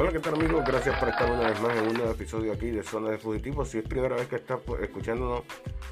Hola, ¿qué tal amigos? Gracias por estar una vez más en un nuevo episodio aquí de Zona de Fugitivos. Si es primera vez que estás pues, escuchándonos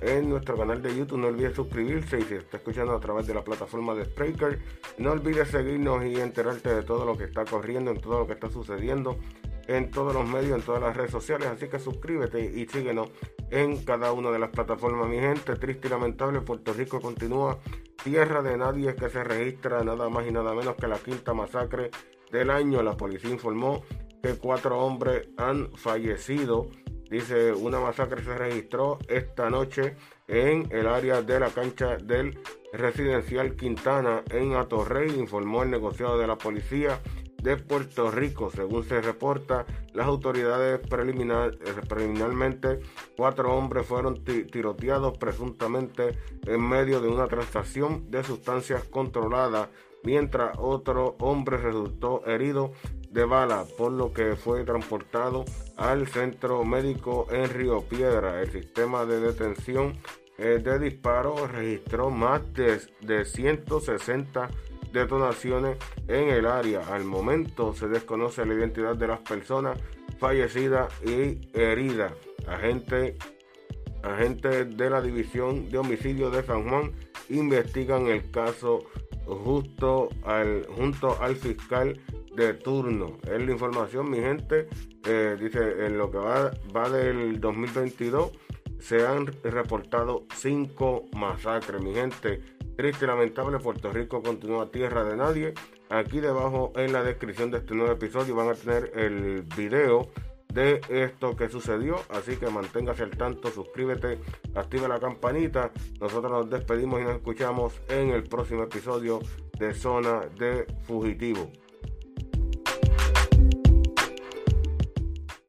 en nuestro canal de YouTube, no olvides suscribirse y si estás escuchando a través de la plataforma de Spreaker, no olvides seguirnos y enterarte de todo lo que está corriendo, en todo lo que está sucediendo en todos los medios, en todas las redes sociales. Así que suscríbete y síguenos en cada una de las plataformas. Mi gente, triste y lamentable, Puerto Rico continúa tierra de nadie que se registra nada más y nada menos que la quinta masacre del año. La policía informó que cuatro hombres han fallecido. Dice, una masacre se registró esta noche en el área de la cancha del residencial Quintana en Atorrey, informó el negociado de la policía de Puerto Rico. Según se reporta, las autoridades eh, preliminarmente, cuatro hombres fueron tiroteados presuntamente en medio de una transacción de sustancias controladas, mientras otro hombre resultó herido de bala, por lo que fue transportado al centro médico en Río Piedra. El sistema de detención eh, de disparo registró más de, de 160 detonaciones en el área. Al momento se desconoce la identidad de las personas fallecidas y heridas. Agentes agente de la División de Homicidio de San Juan investigan el caso al, junto al fiscal de turno. Es la información, mi gente. Eh, dice, en lo que va, va del 2022 se han reportado cinco masacres, mi gente. Triste y lamentable, Puerto Rico continúa tierra de nadie. Aquí debajo en la descripción de este nuevo episodio van a tener el video de esto que sucedió. Así que manténgase al tanto, suscríbete, activa la campanita. Nosotros nos despedimos y nos escuchamos en el próximo episodio de Zona de Fugitivo.